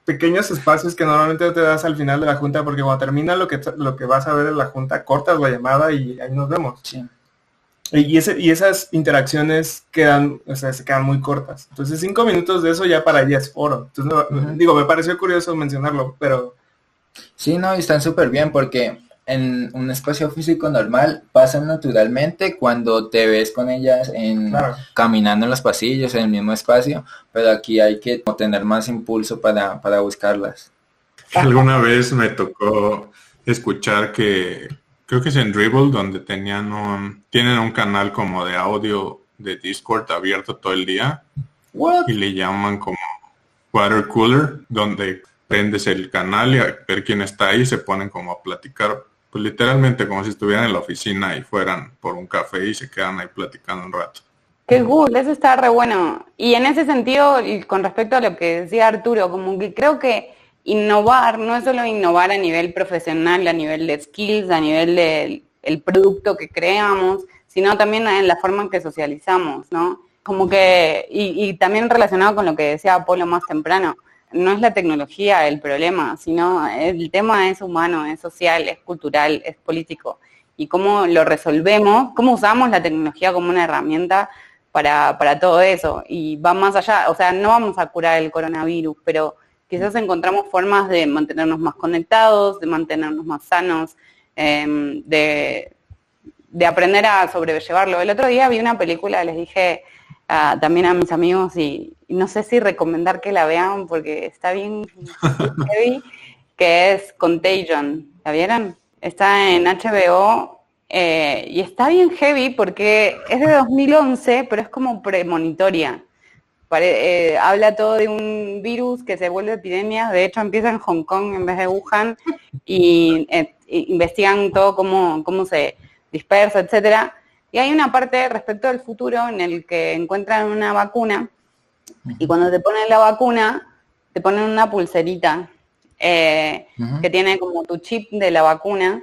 Pequeños espacios que normalmente te das al final de la junta, porque cuando termina lo que, lo que vas a ver en la junta, cortas la llamada y ahí nos vemos. Y, ese, y esas interacciones quedan, o sea, se quedan muy cortas. Entonces cinco minutos de eso ya para ella es oro. Entonces, digo, me pareció curioso mencionarlo, pero... Sí, no, y están súper bien porque en un espacio físico normal pasan naturalmente cuando te ves con ellas en caminando en los pasillos en el mismo espacio, pero aquí hay que tener más impulso para, para buscarlas. Alguna vez me tocó escuchar que creo que es en Dribble donde tenían un tienen un canal como de audio de Discord abierto todo el día y le llaman como water cooler donde prendes el canal y a ver quién está ahí se ponen como a platicar pues literalmente como si estuvieran en la oficina y fueran por un café y se quedan ahí platicando un rato. Qué cool, eso está re bueno. Y en ese sentido, con respecto a lo que decía Arturo, como que creo que innovar no es solo innovar a nivel profesional, a nivel de skills, a nivel del producto que creamos, sino también en la forma en que socializamos, ¿no? Como que, y, y también relacionado con lo que decía Apolo más temprano, no es la tecnología el problema, sino el tema es humano, es social, es cultural, es político. Y cómo lo resolvemos, cómo usamos la tecnología como una herramienta para, para todo eso. Y va más allá, o sea, no vamos a curar el coronavirus, pero quizás encontramos formas de mantenernos más conectados, de mantenernos más sanos, em, de, de aprender a sobrellevarlo. El otro día vi una película, les dije también a mis amigos y, no sé si recomendar que la vean porque está bien heavy, que es Contagion. ¿La vieron? Está en HBO eh, y está bien heavy porque es de 2011, pero es como premonitoria. Eh, habla todo de un virus que se vuelve epidemia, de hecho empieza en Hong Kong en vez de Wuhan y eh, investigan todo cómo, cómo se dispersa, etcétera. Y hay una parte respecto al futuro en el que encuentran una vacuna y cuando te ponen la vacuna, te ponen una pulserita eh, que tiene como tu chip de la vacuna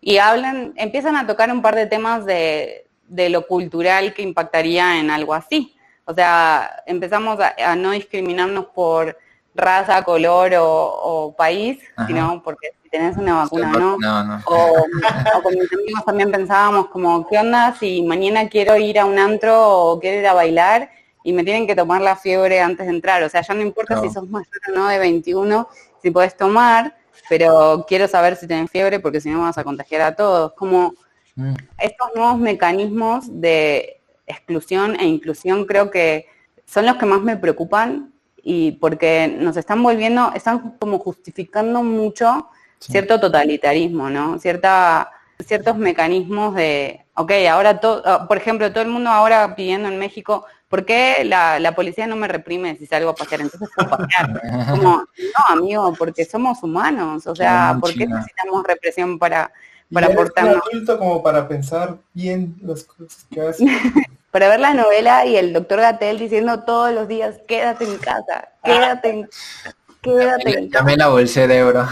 y hablan, empiezan a tocar un par de temas de, lo cultural que impactaría en algo así. O sea, empezamos a no discriminarnos por raza, color o, país, sino porque tenés una vacuna o no. O, con mis amigos también pensábamos como, ¿qué onda si mañana quiero ir a un antro o quiero ir a bailar y me tienen que tomar la fiebre antes de entrar? O sea, ya no importa si sos mayor o no de 21, si podés tomar, pero quiero saber si tenés fiebre porque si no vas a contagiar a todos. Como mm. estos nuevos mecanismos de exclusión e inclusión creo que son los que más me preocupan y porque nos están volviendo, están como justificando mucho cierto totalitarismo, ¿no? Cierta, ciertos mecanismos de, ok, ahora todo, ah, por ejemplo, todo el mundo ahora pidiendo en México, ¿por qué la, policía no me reprime si salgo a pasear? Entonces puedo pasear. Como, no, amigo, porque somos humanos, o sea, ¿por qué necesitamos represión para, para portarnos? como para pensar bien las cosas que hace. para ver la novela y el doctor Gatel diciendo todos los días, quédate en casa, quédate en, quédate. Ya me lavó el cerebro.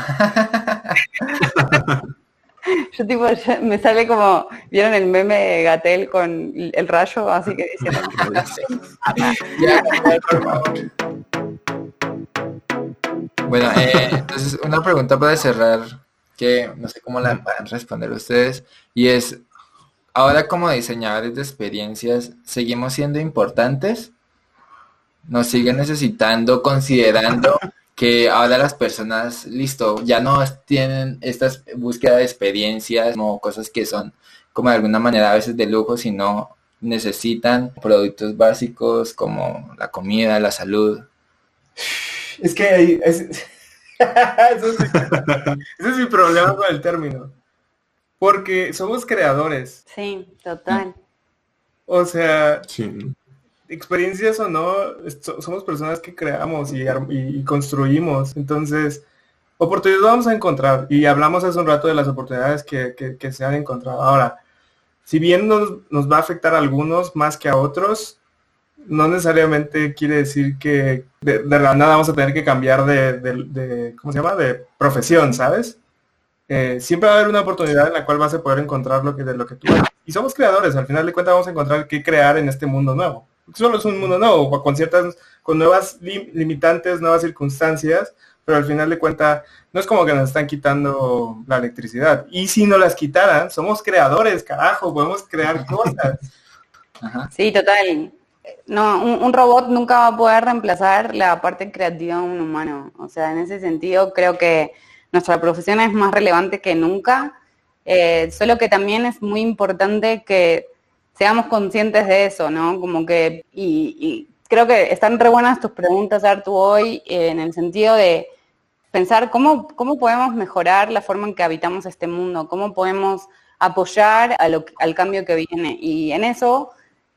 Yo tipo, me sale como, ¿vieron el meme de Gatel con el rayo? Así que dice, Bueno, eh, entonces una pregunta para cerrar, que no sé cómo la van a responder ustedes, y es, ahora como diseñadores de experiencias, ¿seguimos siendo importantes? ¿Nos siguen necesitando, considerando que ahora las personas, listo, ya no tienen estas búsqueda de experiencias como cosas que son como de alguna manera a veces de lujo, sino necesitan productos básicos como la comida, la salud? Es que ese es mi problema con el término. Porque somos creadores. Sí, total. O sea, experiencias o no, somos personas que creamos y, construimos. Entonces, oportunidades vamos a encontrar. Y hablamos hace un rato de las oportunidades que, se han encontrado. Ahora, si bien nos, va a afectar a algunos más que a otros, no necesariamente quiere decir que de, de nada vamos a tener que cambiar de, de, ¿cómo se llama? De profesión, ¿sabes? Eh, siempre va a haber una oportunidad en la cual vas a poder encontrar lo que de lo que tú Y somos creadores, al final de cuentas vamos a encontrar qué crear en este mundo nuevo. Solo es un mundo nuevo, con ciertas, con nuevas limitantes, nuevas circunstancias, pero al final de cuentas no es como que nos están quitando la electricidad. Y si no las quitaran, somos creadores, carajo, podemos crear cosas. Sí, total. No, un, un, robot nunca va a poder reemplazar la parte creativa de un humano. O sea, en ese sentido creo que nuestra profesión es más relevante que nunca, eh, solo que también es muy importante que seamos conscientes de eso, ¿no? Como que, y, creo que están re buenas tus preguntas, Artu, hoy, en el sentido de pensar cómo, cómo podemos mejorar la forma en que habitamos este mundo, cómo podemos apoyar al cambio que viene. Y en eso,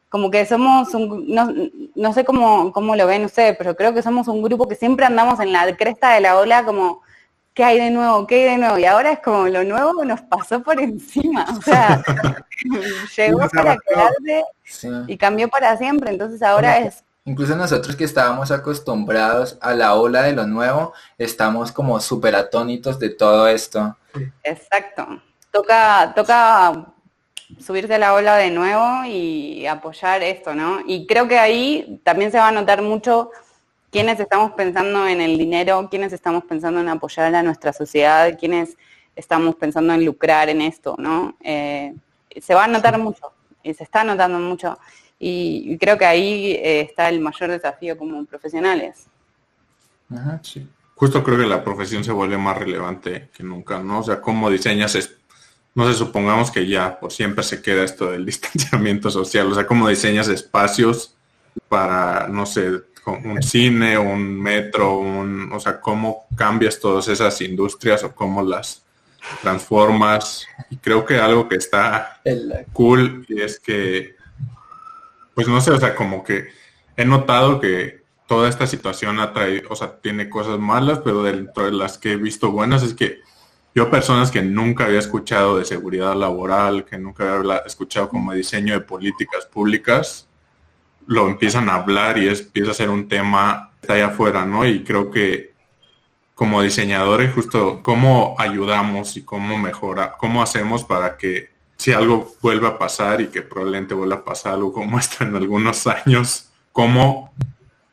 como que somos un, no, no sé cómo, cómo lo ven ustedes, pero creo que somos un grupo que siempre andamos en la cresta de la ola como ¿qué hay de nuevo? ¿Qué hay de nuevo? Y ahora es como lo nuevo nos pasó por encima. O sea, llegó para quedarse y cambió para siempre. Entonces ahora es... Incluso nosotros que estábamos acostumbrados a la ola de lo nuevo, estamos como súper atónitos de todo esto. Exacto. Toca, toca subirse a la ola de nuevo y apoyar esto, ¿no? Y creo que ahí también se va a notar mucho quiénes estamos pensando en el dinero, quiénes estamos pensando en apoyar a nuestra sociedad, quiénes estamos pensando en lucrar en esto, ¿no? Eh, se va a notar mucho y se está notando mucho. Y, creo que ahí eh, está el mayor desafío como profesionales. sí. Justo creo que la profesión se vuelve más relevante que nunca, ¿no? O sea, cómo diseñas, no sé, supongamos que ya por siempre se queda esto del distanciamiento social, o sea, cómo diseñas espacios para, no sé, un cine, un metro, un, o sea, cómo cambias todas esas industrias o cómo las transformas. Y creo que algo que está cool es que, pues no sé, o sea, como que he notado que toda esta situación ha traído, o sea, tiene cosas malas, pero dentro de las que he visto buenas es que yo personas que nunca había escuchado de seguridad laboral, que nunca había escuchado como diseño de políticas públicas, lo empiezan a hablar y es, empieza a ser un tema está allá afuera, ¿no? Y creo que como diseñadores justo cómo ayudamos y cómo mejora, cómo hacemos para que si algo vuelva a pasar y que probablemente vuelva a pasar algo como esto en algunos años, cómo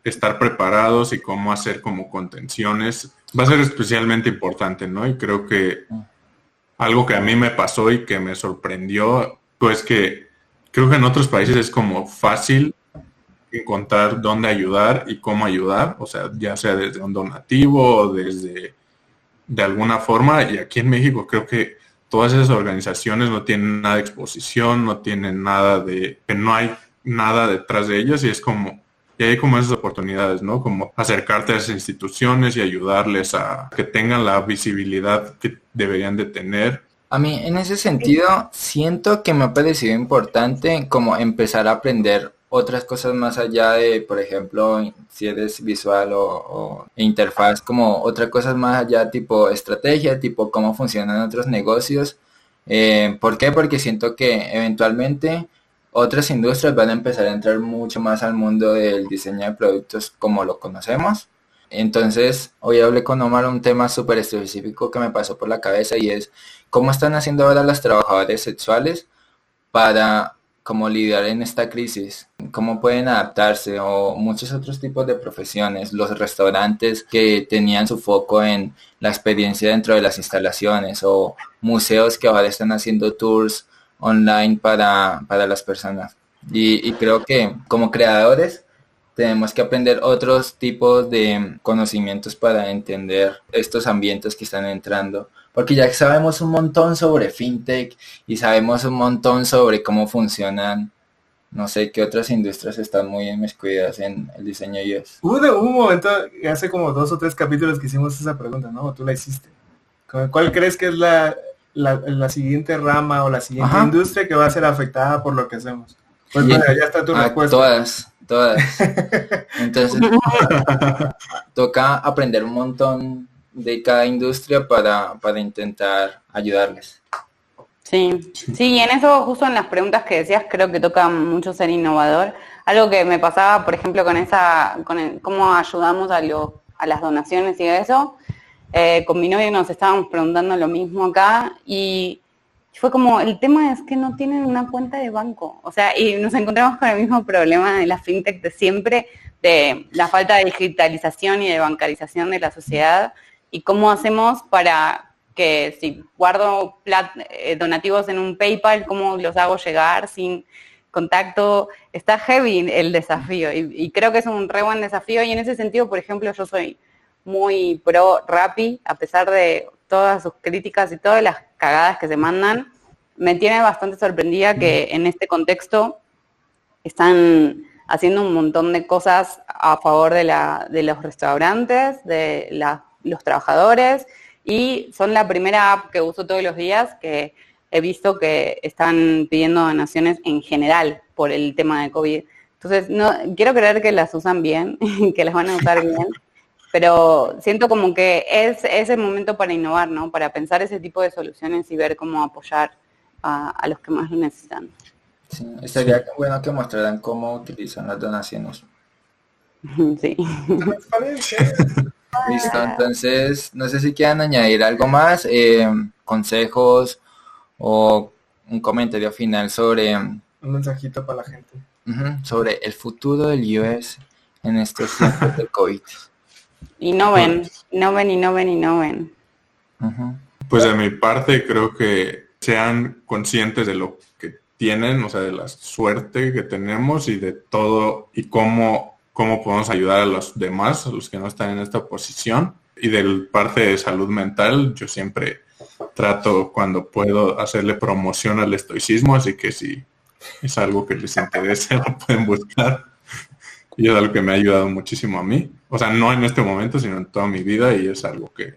estar preparados y cómo hacer como contenciones va a ser especialmente importante, ¿no? Y creo que algo que a mí me pasó y que me sorprendió, pues que creo que en otros países es como fácil encontrar dónde ayudar y cómo ayudar, o sea, ya sea desde un donativo o desde de alguna forma, y aquí en México creo que todas esas organizaciones no tienen nada de exposición, no tienen nada de, que no hay nada detrás de ellas y es como, y hay como esas oportunidades, ¿no? Como acercarte a esas instituciones y ayudarles a que tengan la visibilidad que deberían de tener. A mí, en ese sentido, siento que me ha parecido importante como empezar a aprender otras cosas más allá de, por ejemplo, si eres visual o, interfaz, como otras cosas más allá tipo estrategia, tipo cómo funcionan otros negocios. Eh, ¿Por qué? Porque siento que eventualmente otras industrias van a empezar a entrar mucho más al mundo del diseño de productos como lo conocemos. Entonces, hoy hablé con Omar un tema súper específico que me pasó por la cabeza y es cómo están haciendo ahora las trabajadoras sexuales para cómo lidiar en esta crisis, cómo pueden adaptarse o muchos otros tipos de profesiones, los restaurantes que tenían su foco en la experiencia dentro de las instalaciones o museos que ahora están haciendo tours online para, las personas. Y, y creo que como creadores tenemos que aprender otros tipos de conocimientos para entender estos ambientes que están entrando porque ya sabemos un montón sobre fintech y sabemos un montón sobre cómo funcionan, no sé qué otras industrias están muy inmiscuidas en el diseño UX. Hubo un momento, hace como dos o tres capítulos que hicimos esa pregunta, ¿no? Tú la hiciste. ¿Cuál crees que es la, la, siguiente rama o la siguiente industria que va a ser afectada por lo que hacemos? Pues ya está tu respuesta. Todas, todas. Entonces, toca aprender un montón de cada industria para, para intentar ayudarles. Sí, sí, y en eso, justo en las preguntas que decías, creo que toca mucho ser innovador. Algo que me pasaba, por ejemplo, con esa, con cómo ayudamos a, lo, a las donaciones y eso, eh, con mi novio nos estábamos preguntando lo mismo acá y fue como, el tema es que no tienen una cuenta de banco. O sea, y nos encontramos con el mismo problema de la fintech de siempre, de la falta de digitalización y de bancarización de la sociedad y cómo hacemos para que si guardo eh, donativos en un PayPal, cómo los hago llegar sin contacto. Está heavy el desafío y, creo que es un re buen desafío y en ese sentido, por ejemplo, yo soy muy pro Rappi, a pesar de todas sus críticas y todas las cagadas que se mandan, me tiene bastante sorprendida que en este contexto están haciendo un montón de cosas a favor de, la, de los restaurantes, de las los trabajadores y son la primera app que uso todos los días que he visto que están pidiendo donaciones en general por el tema de COVID. Entonces, no, quiero creer que las usan bien, que las van a usar bien, pero siento como que es, ese el momento para innovar, ¿no? Para pensar ese tipo de soluciones y ver cómo apoyar a, los que más lo necesitan. Sí, sería bueno que mostraran cómo utilizan las donaciones. Sí. Listo, entonces no sé si quieran añadir algo más, eh, consejos o un comentario final sobre... Un mensajito para la gente. sobre el futuro del US en estos tiempos del COVID. Y no ven, no ven y no ven y no ven. Pues de mi parte creo que sean conscientes de lo que tienen, o sea, de la suerte que tenemos y de todo y cómo, cómo podemos ayudar a los demás, a los que no están en esta posición. Y del parte de salud mental, yo siempre trato cuando puedo hacerle promoción al estoicismo, así que si es algo que les interese, lo pueden buscar. Y es algo que me ha ayudado muchísimo a mí. O sea, no en este momento, sino en toda mi vida y es algo que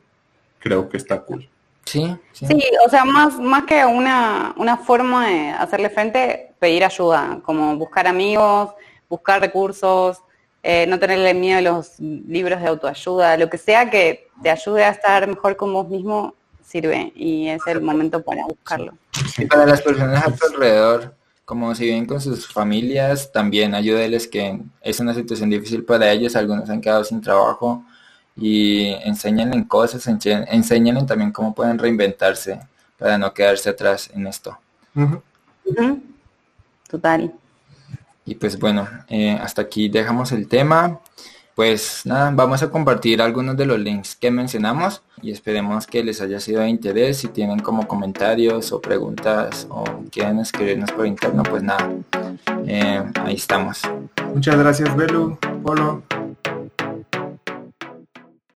creo que está cool. Sí, sí, o sea, más, más que una, una forma de hacerle frente, pedir ayuda, como buscar amigos, buscar recursos, eh, no tenerle miedo a los libros de autoayuda, lo que sea que te ayude a estar mejor con vos mismo, sirve y es el momento para buscarlo. Y para las personas a tu alrededor, como si viven con sus familias, también ayúdeles que es una situación difícil para ellos, algunos han quedado sin trabajo y enséñenle cosas, enséñenle también cómo pueden reinventarse para no quedarse atrás en esto. Total. Y pues bueno, eh, hasta aquí dejamos el tema. Pues nada, vamos a compartir algunos de los links que mencionamos y esperemos que les haya sido de interés. Si tienen como comentarios o preguntas o quieren escribirnos por interno, pues nada, eh, ahí estamos. Muchas gracias, Belu, Polo.